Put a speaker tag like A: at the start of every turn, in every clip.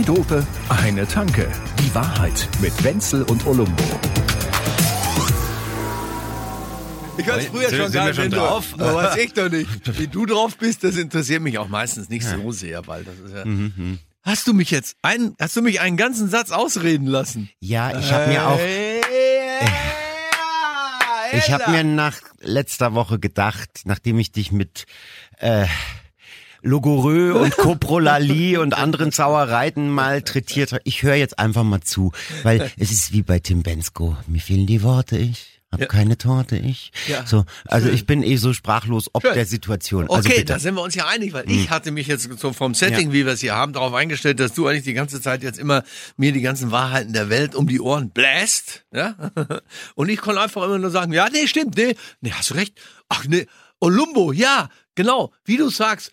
A: Zwei Dope, eine Tanke. Die Wahrheit mit Wenzel und Olumbo.
B: Ich weiß früher
C: Sind-
B: schon
C: sind
B: gar
C: schon
B: nicht
C: drauf?
B: drauf. Aber weiß ich doch nicht. Wie du drauf bist, das interessiert mich auch meistens nicht so sehr, weil das ist ja.
C: Mhm,
B: Hast du mich jetzt einen, hast du mich einen ganzen Satz ausreden lassen?
C: Ja, ich habe mir auch, ich habe mir nach letzter Woche gedacht, nachdem ich dich mit äh, Logorö und Coprolalie und anderen Sauereien malträtiert habe, ich höre jetzt einfach mal zu, weil es ist wie bei Tim Bensko, mir fehlen die Worte, ich hab keine Torte, ich.
B: Ja,
C: so, also
B: schön.
C: ich bin eh so sprachlos ob
B: Schön.
C: der Situation. Also
B: Okay,
C: bitte.
B: da sind wir uns ja einig, weil ich hatte mich jetzt so vom Setting, wie wir es hier haben, darauf eingestellt, dass du eigentlich die ganze Zeit jetzt immer mir die ganzen Wahrheiten der Welt um die Ohren bläst, ja? Und ich konnte einfach immer nur sagen, ja, nee, stimmt, nee, nee, hast du recht. Ach nee, Olumbo, ja, genau, wie du sagst,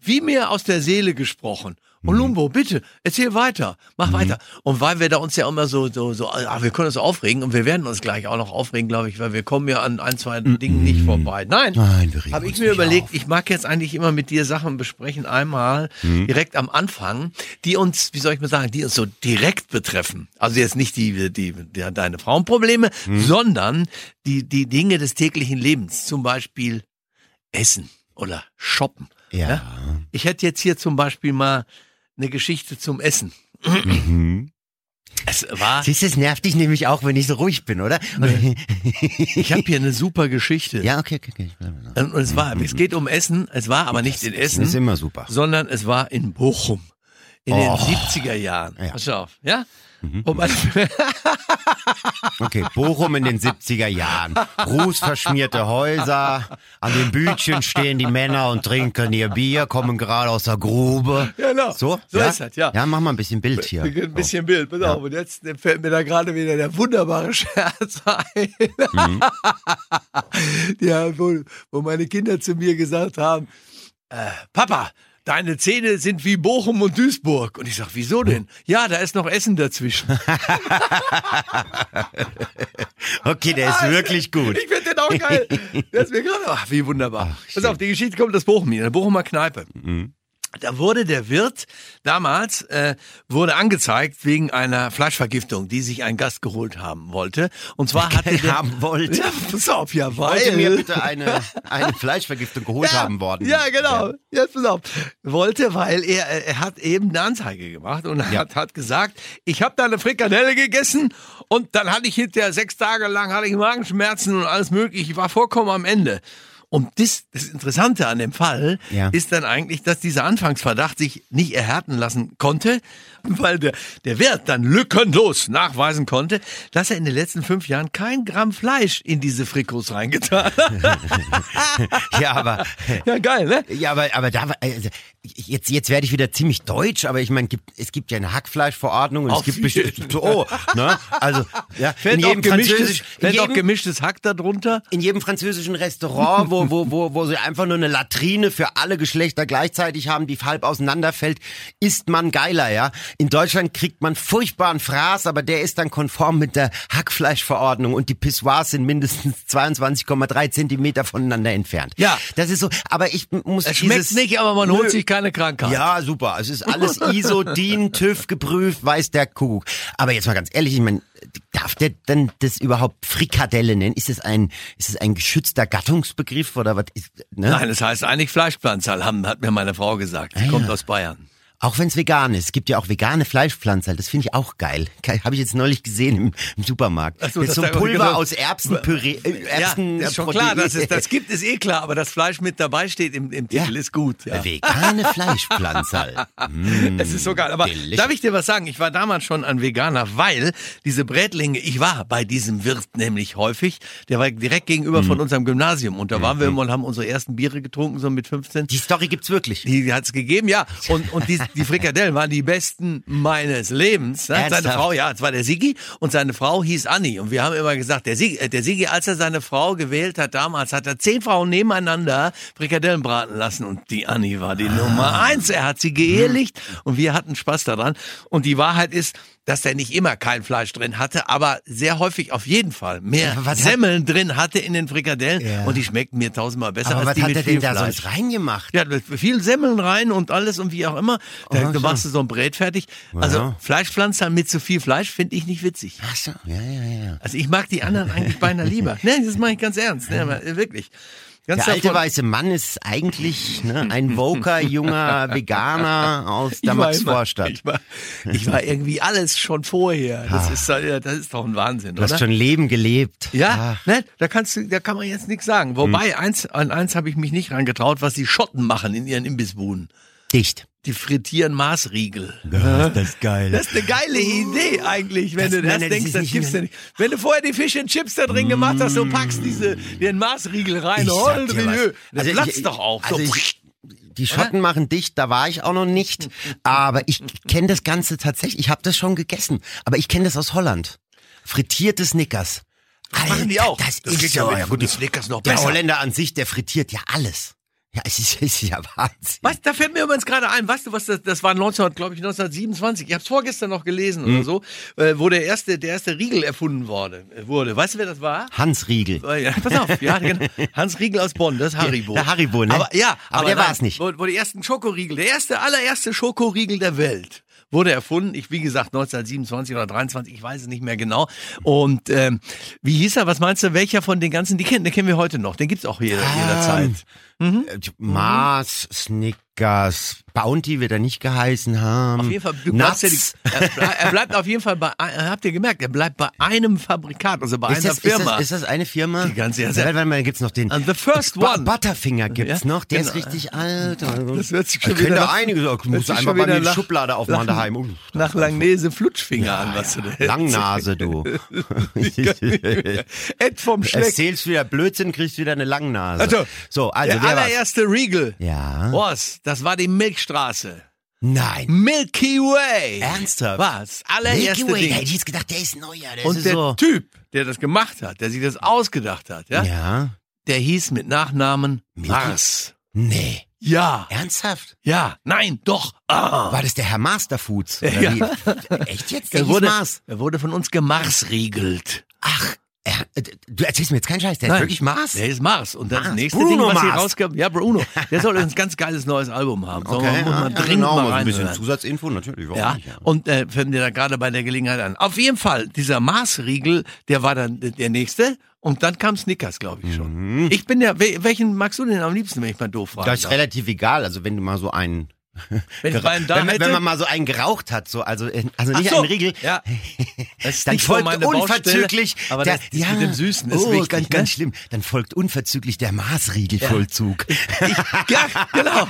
B: wie mir aus der Seele gesprochen. Olumbo, bitte, erzähl weiter, mach weiter. Und weil wir da uns ja immer so, so, so, ah, wir können uns aufregen und wir werden uns gleich auch noch aufregen, glaube ich, weil wir kommen ja an ein, zwei Dingen nicht vorbei. Nein,
C: Nein,
B: habe ich mir überlegt,
C: auf.
B: ich mag jetzt eigentlich immer mit dir Sachen besprechen, einmal direkt am Anfang, die uns, wie soll ich mal sagen, die uns so direkt betreffen. Also jetzt nicht die, die, die deine Frauenprobleme, sondern die, die Dinge des täglichen Lebens. Zum Beispiel Essen oder Shoppen.
C: Ja.
B: Ich hätte jetzt hier zum Beispiel mal eine Geschichte zum Essen. Es war,
C: Siehst du, es nervt dich nämlich auch, wenn ich so ruhig bin, oder?
B: ich habe hier eine super Geschichte.
C: ja, okay, okay, okay.
B: Und es war, es geht um Essen, es war aber nicht in Essen.
C: Das ist immer super.
B: sondern es war in Bochum. In den
C: Oh.
B: 70er Jahren.
C: Ja. Mhm.
B: Pass auf, ja? Und man,
C: Okay, Bochum in den 70er Jahren. Rußverschmierte Häuser, an den Bütchen stehen die Männer und trinken ihr Bier, kommen gerade aus der Grube.
B: Genau.
C: So,
B: So
C: ja?
B: ist das, ja.
C: Ja, mach mal ein bisschen Bild hier.
B: ein bisschen Bild, pass auf. Und jetzt fällt mir da gerade wieder der wunderbare Scherz ein.
C: Mhm.
B: ja, wo, wo meine Kinder zu mir gesagt haben, äh, Papa, deine Zähne sind wie Bochum und Duisburg. Und ich sag, wieso denn? Ja, da ist noch Essen dazwischen.
C: Okay, der ist wirklich gut.
B: Ich finde den auch geil. Das ist mir gerade, ach, wie wunderbar. Pass auf, die Geschichte kommt aus Bochum, in der Bochumer Kneipe.
C: Mhm.
B: Da wurde der Wirt damals äh, wurde angezeigt wegen einer Fleischvergiftung, die sich ein Gast geholt haben wollte. Und zwar hatte der
C: haben wollte.
B: Ja, pass auf, ja, weil
C: Wollte mir bitte eine, eine Fleischvergiftung geholt
B: ja,
C: haben worden.
B: Ja, genau. Jetzt pass auf. Wollte, weil er, äh, er hat eben eine Anzeige gemacht und
C: Ja.
B: hat, hat gesagt, ich habe da eine Frikadelle gegessen und dann hatte ich hinterher sechs Tage lang hatte ich Magenschmerzen und alles mögliche. Ich war vollkommen am Ende. Und das, das Interessante an dem Fall
C: Ja.
B: ist dann eigentlich, dass dieser Anfangsverdacht sich nicht erhärten lassen konnte, weil der, der Wirt dann lückenlos nachweisen konnte, dass er in den letzten fünf Jahren kein Gramm Fleisch in diese Frikos reingetan hat.
C: Ja, aber,
B: ja, geil, ne?
C: ja, aber, aber da, war- also, jetzt, jetzt werde ich wieder ziemlich deutsch, aber ich meine, gibt, es gibt ja eine Hackfleischverordnung und
B: Auf
C: es gibt bestimmt, oh, ne? Also, ja, in
B: Fällt, auch
C: jedem
B: gemischtes,
C: französisch, in
B: fällt auch
C: jedem,
B: gemischtes Hack darunter.
C: in jedem französischen Restaurant, wo, wo, wo, wo sie einfach nur eine Latrine für alle Geschlechter gleichzeitig haben, die halb auseinanderfällt, isst man geiler, ja. In Deutschland kriegt man furchtbaren Fraß, aber der ist dann konform mit der Hackfleischverordnung und die Pissoirs sind mindestens 22,3 Zentimeter voneinander entfernt.
B: Ja.
C: Das ist so, aber ich muss
B: Es schmeckt
C: dieses,
B: nicht, aber man holt sich keine Krankheit.
C: ja, super. Es ist alles ISO, DIN, TÜV geprüft, weiß der Kuckuck. Aber jetzt mal ganz ehrlich, ich meine, darf der denn das überhaupt Frikadelle nennen? Ist es ein, ist es ein geschützter Gattungsbegriff oder was ist, ne?
B: Nein, das heißt eigentlich Fleischpflanzerl, hat mir meine Frau gesagt. Sie
C: Ah,
B: kommt
C: ja.
B: aus Bayern.
C: Auch wenn es vegan ist. Es gibt ja auch vegane Fleischpflanzen. Das finde ich auch geil. Habe ich jetzt neulich gesehen im, im Supermarkt.
B: Ach so,
C: das ist so
B: das
C: ein Pulver aus Erbsenpüree. Äh, Erbsen,
B: ja, ist schon
C: Protein.
B: klar, dass es das gibt, ist eh klar, aber das Fleisch mit dabei steht im, im Titel
C: Ja.
B: ist gut. Ja.
C: Vegane Fleischpflanzen. Mm,
B: Es ist so geil. Aber
C: delicious.
B: darf ich dir was sagen? Ich war damals schon ein Veganer, weil diese Brätlinge, ich war bei diesem Wirt nämlich häufig, der war direkt gegenüber
C: Mhm.
B: von unserem Gymnasium und da waren wir immer und haben unsere ersten Biere getrunken, so mit 15.
C: Die Story gibt's wirklich.
B: Die hat's gegeben, ja. Und, und die, die Frikadellen waren die besten meines Lebens. Ne? Seine? Frau, ja, es war der Sigi und seine Frau hieß Anni. Und wir haben immer gesagt, der Sigi, äh, der Sigi, als er seine Frau gewählt hat damals, hat er zehn Frauen nebeneinander Frikadellen braten lassen. Und die Anni war die Nummer eins. Er hat sie geehelicht und wir hatten Spaß daran. Und die Wahrheit ist, dass der nicht immer kein Fleisch drin hatte, aber sehr häufig auf jeden Fall mehr
C: Aber was hat-
B: Semmeln drin hatte in den Frikadellen
C: Ja.
B: und die schmeckten mir tausendmal besser
C: Aber
B: als
C: was
B: die
C: hat
B: mit
C: er
B: viel
C: denn da
B: Fleisch.
C: sonst reingemacht?
B: Ja, mit viel Semmeln rein und alles und wie auch immer. Da, du machst du so ein Brät fertig. Also
C: Ja.
B: Fleischpflanzer mit zu viel Fleisch finde ich nicht witzig.
C: Ach so, ja, ja, ja.
B: Also ich mag die anderen eigentlich beinahe lieber. Ne, das mache ich ganz ernst. Ne, wirklich. Ganz
C: Der alte weiße Mann ist eigentlich ne, ein woker, junger Veganer aus der Max-Vorstadt.
B: Ich war, ich war irgendwie alles schon vorher. Das ist, doch- ja, das ist doch ein Wahnsinn,
C: Du hast
B: oder?
C: schon Leben gelebt.
B: Ja,
C: Ach,
B: ne, da kannst du, da kann man jetzt nichts sagen. Wobei, eins, an eins habe ich mich nicht rangetraut, was die Schotten machen in ihren Imbissbuden.
C: Dicht.
B: Die frittieren Maßriegel.
C: Ja, das ist geil.
B: Das ist eine geile Idee eigentlich, wenn
C: Das-
B: du das
C: nein, das
B: denkst, das gibt's ja nicht. Wenn du vorher die Fish and Chips da drin gemacht hast und packst diese, den Maßriegel rein, oh, das
C: Also
B: platzt
C: ich-
B: doch auch.
C: also
B: so.
C: ich- Die Schotten machen dicht, da war ich auch noch nicht. Aber ich kenne das Ganze tatsächlich. Ich habe das schon gegessen. Aber ich kenne das aus Holland. Frittierte Snickers.
B: Das machen die auch.
C: Das,
B: Das
C: ist
B: geht ja
C: so.
B: mit- mit Snickers noch
C: der
B: besser.
C: Holländer an sich, der frittiert ja alles. Ja, es ist, es ist ja Wahnsinn.
B: Was, da fällt mir übrigens gerade ein, weißt du, was das, das war 19, glaube ich, 1927. Ich habe es vorgestern noch gelesen
C: Mhm.
B: oder so, äh, wo der erste, der erste Riegel erfunden wurde, äh, wurde. Weißt du, wer das war?
C: Hans Riegel.
B: Äh, Ja, pass auf, ja, genau. Hans Riegel aus Bonn, das ist Haribo.
C: der Haribo, ne?
B: Aber ja,
C: Aber der
B: nein,
C: war's nicht.
B: Wo, wo die ersten Schokoriegel, der erste, allererste Schokoriegel der Welt wurde erfunden. Ich, wie gesagt, 1927 oder 23, ich weiß es nicht mehr genau. Und ähm, wie hieß er? Was meinst du? Welcher von den ganzen? Die kennen, den kennen wir heute noch. Den gibt's auch jeder, jederzeit.
C: Äh, Mars, Snickers, Bounty wird er nicht geheißen haben.
B: Auf jeden Fall, du ja die, er, er bleibt auf jeden Fall bei, habt ihr gemerkt, er bleibt bei einem Fabrikat, also bei
C: Ist
B: einer
C: das, ist,
B: Firma.
C: das, ist das eine Firma?
B: Die ganze-
C: ja, warte mal, da gibt's noch den
B: And the first one.
C: Butterfinger gibt's
B: Ja,
C: noch, der ist
B: genau.
C: richtig alt.
B: Das hört sich
C: Da
B: schon
C: können
B: wieder
C: da
B: nach-
C: einige sagen, du musst
B: sich
C: einfach
B: schon
C: bei
B: wieder
C: mir die Schublade aufmachen
B: nach-
C: daheim. Uh,
B: Nach Langnese Flutschfinger an, was du da
C: Langnase, du.
B: Ed vom Schleck.
C: Erzählst wieder Blödsinn, kriegst wieder eine Langnase.
B: Also,
C: so, also
B: der allererste Riegel.
C: Ja.
B: Was? Das war die Milchstraße.
C: Nein.
B: Milky Way.
C: Ernsthaft?
B: Was? Allererste
C: Milky Way,
B: Ding.
C: da hätte ich jetzt gedacht, der ist neuer. Der
B: Und
C: ist
B: der
C: so.
B: Typ, der das gemacht hat, der sich das ausgedacht hat, ja,
C: Ja.
B: der hieß mit Nachnamen
C: Milky-
B: Mars.
C: Nee.
B: Ja,
C: Ernsthaft?
B: ja, nein, doch. Ah.
C: War das der Herr Masterfoods?
B: Ja.
C: Echt jetzt? Der
B: Er
C: hieß
B: wurde,
C: Mars.
B: er wurde von uns gemarsriegelt.
C: Ach, er, äh, du erzählst mir jetzt keinen Scheiß, der
B: Nein,
C: ist wirklich Mars?
B: Der ist Mars. Und das
C: Mars.
B: nächste
C: Bruno
B: Ding, was hier rauskam, ja, Bruno, der soll ein ganz geiles neues Album haben. So,
C: Okay,
B: muss man
C: ja,
B: dringend
C: genau, mal so ein bisschen
B: reinhören.
C: Zusatzinfo, natürlich.
B: Ja,
C: nicht,
B: und äh, fällt mir da gerade bei der Gelegenheit an. Auf jeden Fall, dieser Maßriegel, der war dann der nächste. Und dann kam Snickers, glaube ich schon. Ich bin ja, wel- welchen magst du denn am liebsten, wenn ich mal doof frage?
C: Das ist relativ egal, also wenn du mal so einen
B: wenn
C: wenn, man- wenn man mal so einen geraucht hat, so also äh, also nicht
B: so,
C: einen Riegel,
B: Ja.
C: Dann folgt unverzüglich
B: aber
C: der,
B: das, das mit dem Süßen ist
C: oh,
B: wichtig.
C: ganz,
B: ne?
C: ganz schlimm. Dann folgt unverzüglich der Maßriegelvollzug.
B: Ich, ja, genau.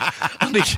B: Und ich,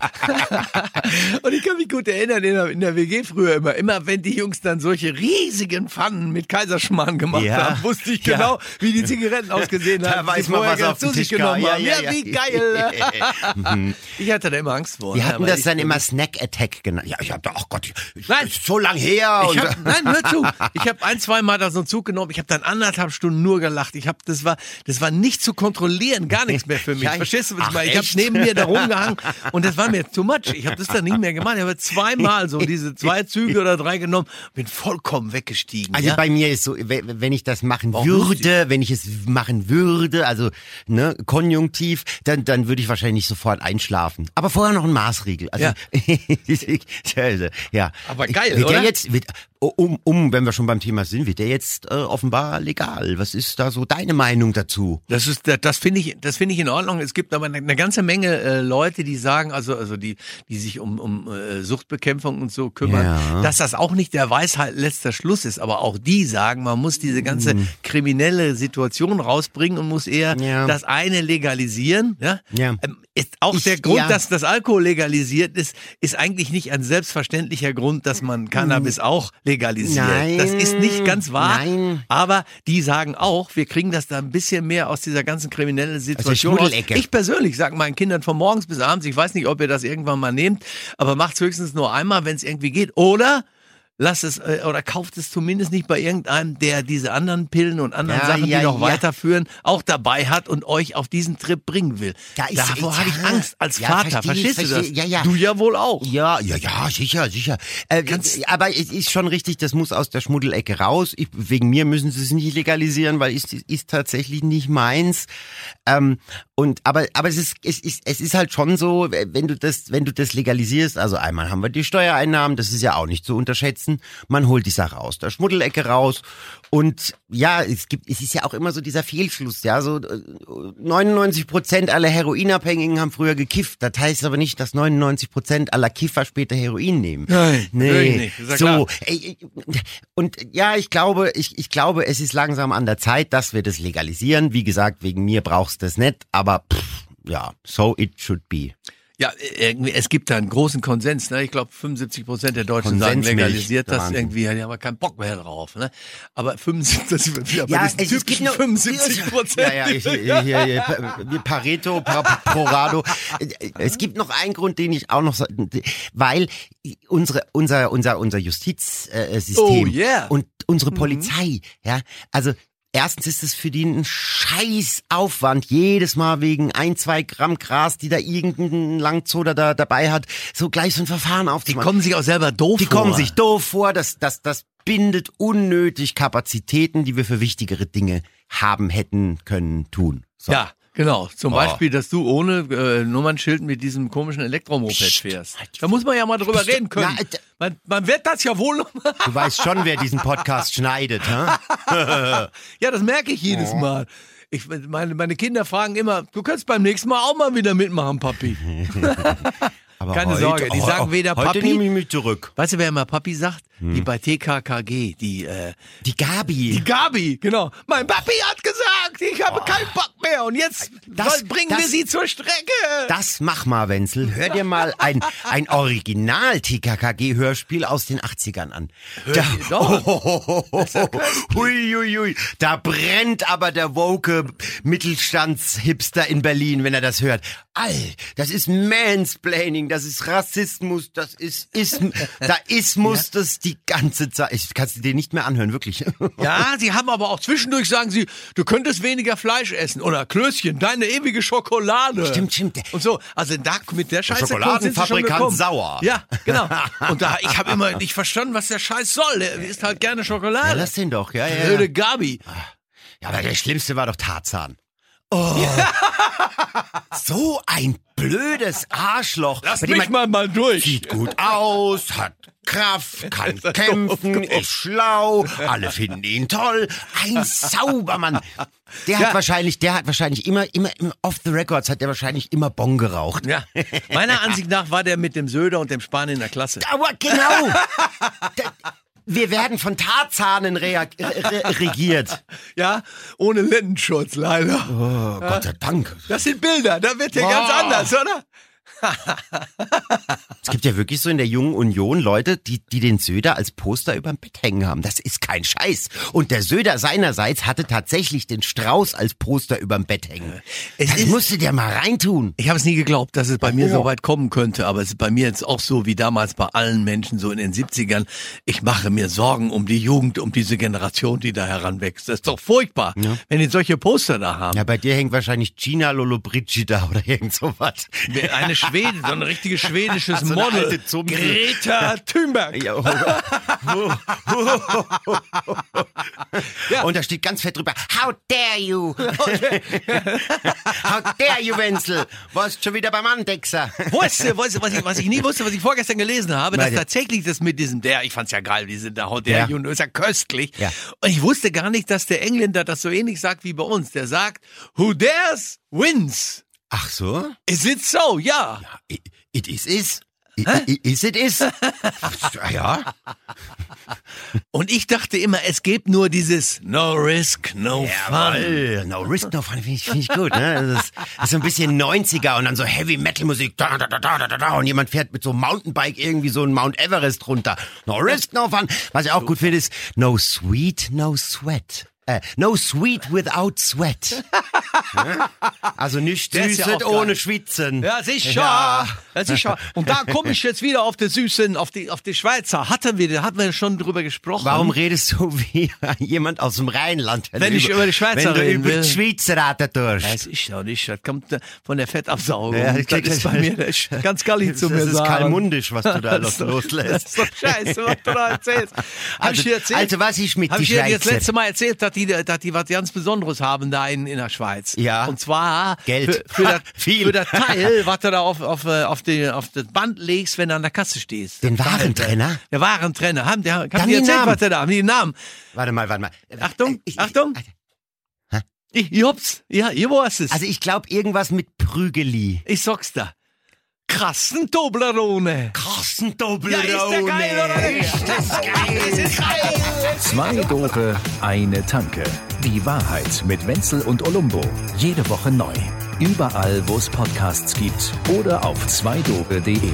B: und ich kann mich gut erinnern, in der, in der WG früher immer, immer wenn die Jungs dann solche riesigen Pfannen mit Kaiserschmarrn gemacht
C: Ja.
B: haben, wusste ich
C: Ja.
B: genau, wie die Zigaretten ausgesehen
C: Da
B: haben.
C: weiß
B: die
C: man, was auf den
B: zu sich
C: Tisch
B: genommen haben.
C: Ja,
B: Ja,
C: ja, ja.
B: wie geil. ich hatte da immer Angst vor.
C: Die
B: ne,
C: hatten das
B: ich-
C: dann immer Snack Attack genannt. Ja, ich hab da, ach Gott,
B: Nein.
C: ist so lang her.
B: Ich hab, nein, hör zu. Ich habe ein, zwei Mal da so einen Zug genommen. Ich habe dann anderthalb Stunden nur gelacht. Ich habe, das war, das war nicht zu kontrollieren, gar nichts mehr für mich.
C: Ja, ich-
B: Verstehst du, was ich meine? Ich habe neben mir da rumgehangen und das war mir too much. Ich habe das dann nicht mehr gemacht. Ich habe zweimal so diese zwei Züge oder drei genommen, bin vollkommen weggestiegen.
C: Also
B: ja?
C: bei mir ist so, we- wenn ich das machen
B: Warum
C: würde, wenn ich es machen würde, also ne, konjunktiv, dann, dann würde ich wahrscheinlich sofort einschlafen. Aber vorher noch ein Maßriegel. Also,
B: Ja.
C: ja.
B: Aber geil,
C: wird
B: oder?
C: Der jetzt, wird, um, um, wenn wir schon beim Thema sind, wird der jetzt äh, offenbar legal. Was ist da so deine Meinung dazu?
B: Das ist, das- das finde ich, das finde ich in Ordnung. Es gibt aber eine, eine ganze Menge äh, Leute, die sagen, also, also die, die sich um, um äh, Suchtbekämpfung und so kümmern,
C: Ja.
B: dass das auch nicht der Weisheit letzter Schluss ist. Aber auch die sagen, man muss diese ganze kriminelle Situation rausbringen und muss eher
C: Ja.
B: das eine legalisieren. Ja.
C: Ja.
B: Ähm, ist auch
C: Ich-
B: der Grund,
C: ja.
B: dass das Alkohol legalisiert ist, ist eigentlich nicht ein selbstverständlicher Grund, dass man Cannabis auch legalisiert.
C: Nein.
B: Das ist nicht ganz wahr.
C: Nein.
B: Aber die sagen auch, wir kriegen das da ein bisschen mehr aus dieser ganzen kriminellen Situation.
C: Schmuddelecke.
B: Ich persönlich sage meinen Kindern von morgens bis abends, ich weiß nicht, ob ihr das irgendwann mal nehmt, aber macht's höchstens nur einmal, wenn es irgendwie geht. Oder lass es äh, oder kauft es zumindest nicht bei irgendeinem, der diese anderen Pillen und anderen
C: Ja,
B: Sachen,
C: ja,
B: die noch
C: ja.
B: weiterführen, auch dabei hat und euch auf diesen Trip bringen will.
C: Da ist-
B: Davor habe ich Angst als Vater.
C: versteh
B: Verstehst du
C: versteh-
B: das?
C: ja.
B: Du ja wohl auch.
C: Ja, ja, ja, sicher, sicher. Äh, aber es ist schon richtig, das muss aus der Schmuddelecke raus. Ich, wegen mir müssen sie es nicht legalisieren, weil es ist, ist tatsächlich nicht meins. Ähm, und aber aber es ist es ist es ist halt schon so, wenn du das wenn du das legalisierst, also einmal haben wir die Steuereinnahmen, das ist ja auch nicht zu unterschätzen. Man holt die Sache aus der Schmuddelecke raus und ja, es gibt es ist ja auch immer so dieser Fehlschluss, ja, so äh, 99 Prozent aller Heroinabhängigen haben früher gekifft. Das heißt aber nicht, dass 99 Prozent aller Kiffer später Heroin nehmen.
B: Nein,
C: nee.
B: ja
C: so ey, und ja, ich glaube, ich ich glaube, es ist langsam an der Zeit, dass wir das legalisieren. Wie gesagt, wegen mir brauchst du das nicht, aber pff, ja, so it should be.
B: Ja, irgendwie, es gibt da einen großen Konsens. Ne? Ich glaube, 75 Prozent der Deutschen sagen, legalisiert das
C: Wahnsinn.
B: irgendwie, die haben aber keinen Bock mehr drauf. Ne? Aber 75, das ist wieder bei
C: Ja,
B: diesen
C: es, es gibt
B: typischen
C: nur
B: 75 Prozent.
C: Ja, ja, ich, hier, hier, wie Pareto, Pa- Prorado. Es gibt noch einen Grund, den ich auch noch, weil unsere, unser, unser, unser Justizsystem
B: Oh, yeah.
C: und unsere Polizei, ja, also Erstens ist es für die ein Scheißaufwand, jedes Mal wegen ein, zwei Gramm Gras, die da irgendein Langzoder da dabei hat, so gleich so ein Verfahren
B: Die
C: aufzumachen.
B: kommen sich auch selber doof
C: Die
B: vor.
C: kommen sich doof vor, das, das, das bindet unnötig Kapazitäten, die wir für wichtigere Dinge haben, hätten, können, tun. So.
B: Ja, genau. Zum
C: Oh.
B: Beispiel, dass du ohne äh, Nummernschild mit diesem komischen Elektromoped
C: Psst,
B: fährst.
C: halt
B: Da muss man ja mal drüber reden können.
C: Na, äh,
B: man, man wird das ja wohl.
C: Du weißt schon, wer diesen Podcast schneidet, hä?
B: Ja, das merke ich jedes Mal. Ich, meine, meine Kinder fragen immer, du kannst beim nächsten Mal auch mal wieder mitmachen, Papi.
C: Aber
B: Keine Sorge, die sagen weder
C: heute
B: Papi-
C: nehme ich mich zurück.
B: Weißt du, wer immer Papi sagt? Die bei TKKG, die, äh,
C: Die Gabi.
B: die Gabi, genau. Mein Papi hat gesagt, ich habe keinen Bock mehr und jetzt
C: Das-
B: bringen wir
C: das-
B: sie zur Strecke.
C: Das mach mal, Wenzel. Hör dir mal ein, ein Original-TKKG-Hörspiel aus den 80ern an. Da,
B: doch.
C: hui, hui, hui. da brennt aber der woke Mittelstandshipster in Berlin, wenn er das hört. All, das ist Mansplaining, das ist Rassismus, das ist Ism, da Ismus das die ganze Zeit. Ich kann es dir nicht mehr anhören, wirklich.
B: Ja, sie haben aber auch zwischendurch sagen sie, du könntest weniger Fleisch essen oder Klößchen, deine ewige Schokolade.
C: Stimmt, stimmt.
B: Und so, also da mit der Scheiße
C: Schokoladenfabrikant sauer.
B: Ja, genau. Und da ich habe immer nicht verstanden, was der Scheiß soll. Der isst halt gerne
C: Ja,
B: Schokolade.
C: lass den doch, ja, ja.
B: Blöde
C: Ja,
B: Gabi.
C: ja aber der Schlimmste war doch Tarzan. Oh. so ein blödes Arschloch.
B: Lass mich
C: man-
B: mal mal durch.
C: Sieht gut aus, hat Kraft, kann kämpfen, ist schlau, alle finden ihn toll. Ein Saubermann. Der
B: Ja.
C: hat wahrscheinlich, der hat wahrscheinlich immer, immer, im off the records hat der wahrscheinlich immer Bon geraucht.
B: Ja, meiner Ansicht nach war der mit dem Söder und dem Spahn in der Klasse.
C: Aber genau. Da- Wir werden von Tarzanen rea- re regiert.
B: Ja, ohne Lendenschutz leider.
C: Oh, Gott sei Dank.
B: Das sind Bilder, da wird der ganz
C: Boah.
B: anders, oder?
C: Es gibt ja wirklich so in der jungen Union Leute, die, die den Söder als Poster überm Bett hängen haben. Das ist kein Scheiß. Und der Söder seinerseits hatte tatsächlich den Strauß als Poster überm Bett hängen.
B: Es
C: das
B: ist-
C: musst du dir mal reintun.
B: Ich habe es nie geglaubt, dass es bei mir
C: Oh.
B: so weit kommen könnte, aber es ist bei mir jetzt auch so wie damals bei allen Menschen so in den 70ern. Ich mache mir Sorgen um die Jugend, um diese Generation, die da heranwächst. Das ist doch furchtbar, wenn die solche Poster da haben.
C: Ja, bei dir hängt wahrscheinlich Gina Lollobrigida oder irgend sowas.
B: Eine Schwede, so ein richtiges schwedisches
C: So eine
B: Model. Greta Thunberg.
C: Ja.
B: Ja.
C: Und da steht ganz fett drüber, how dare you? how dare you, Wenzel? Warst schon wieder beim Andexer.
B: Wusste, wusste, was, ich, was ich nie wusste, was ich vorgestern gelesen habe, dass tatsächlich das mit diesem der, ich fand's ja geil, diese der, der
C: Ja.
B: Juno ist ja köstlich.
C: Ja.
B: Und ich wusste gar nicht, dass der Engländer das so ähnlich sagt wie bei uns. Der sagt, who dares wins.
C: Ach so?
B: Is it so? Ja.
C: It, it is is. It, it is it is. ja.
B: Und ich dachte immer, es gibt nur dieses No risk, no fun.
C: Jawohl. No risk, no fun, finde ich, find ich gut. Ne? Das, ist, das ist so ein bisschen 90er und dann so Heavy Metal Musik. Da, da, da, da, da, da, und jemand fährt mit so einem Mountainbike irgendwie so ein Mount Everest runter. No risk, no fun. Was ich auch gut finde, ist No sweet, no sweat. Äh, no sweet without sweat. Also nicht
B: ist ja
C: ohne Schwitzen.
B: Ja, sicher.
C: Ja.
B: Ja, sicher. Und da komme ich jetzt wieder auf die Süßen, auf die, auf die Schweizer. Hatten wir, da hatten wir schon drüber gesprochen.
C: Warum redest du wie jemand aus dem Rheinland?
B: Wenn ich über die Schweizer
C: Wenn du über die Schweiz reden tust.
B: Weiß ich doch nicht. Das kommt von der Fettabsaugung.
C: Ja,
B: das ist bei mir das ist ganz gallig zu mir
C: das ist kalmundisch, was du da
B: Das doch-
C: loslässt.
B: Das ist doch scheiße, was du da erzählst. Hab
C: Also,
B: ich dir erzählt?
C: also was ist mit
B: Hab
C: die
B: ich dir
C: Schweizer?
B: letzte Mal erzählt, dass die, dass die was ganz Besonderes haben da in, in der Schweiz.
C: Ja.
B: Und zwar
C: Geld.
B: Für, für, das,
C: Viel.
B: für das Teil, was du da auf, auf, äh, auf, die, auf das Band legst, wenn du an der Kasse stehst.
C: Den Warentrenner?
B: Der Warentrenner. Haben, der, haben
C: die
B: erzählt,
C: Namen.
B: was der da haben? Die Namen.
C: Warte mal, warte mal.
B: Achtung,
C: Ich-
B: Achtung. Ich, ich hab's. Ja, ich weiß es.
C: Also ich glaube irgendwas mit Prügeli.
B: ich sag's da. Krassen Toblerone.
C: Carsten
B: Ja, ist der geil, oder nicht?
C: Ist das geil?
B: Das ist geil.
A: Zwei Dope, eine Tanke. Die Wahrheit mit Wenzel und Olumbo. Jede Woche neu. Überall, wo es Podcasts gibt oder auf zweidope.de.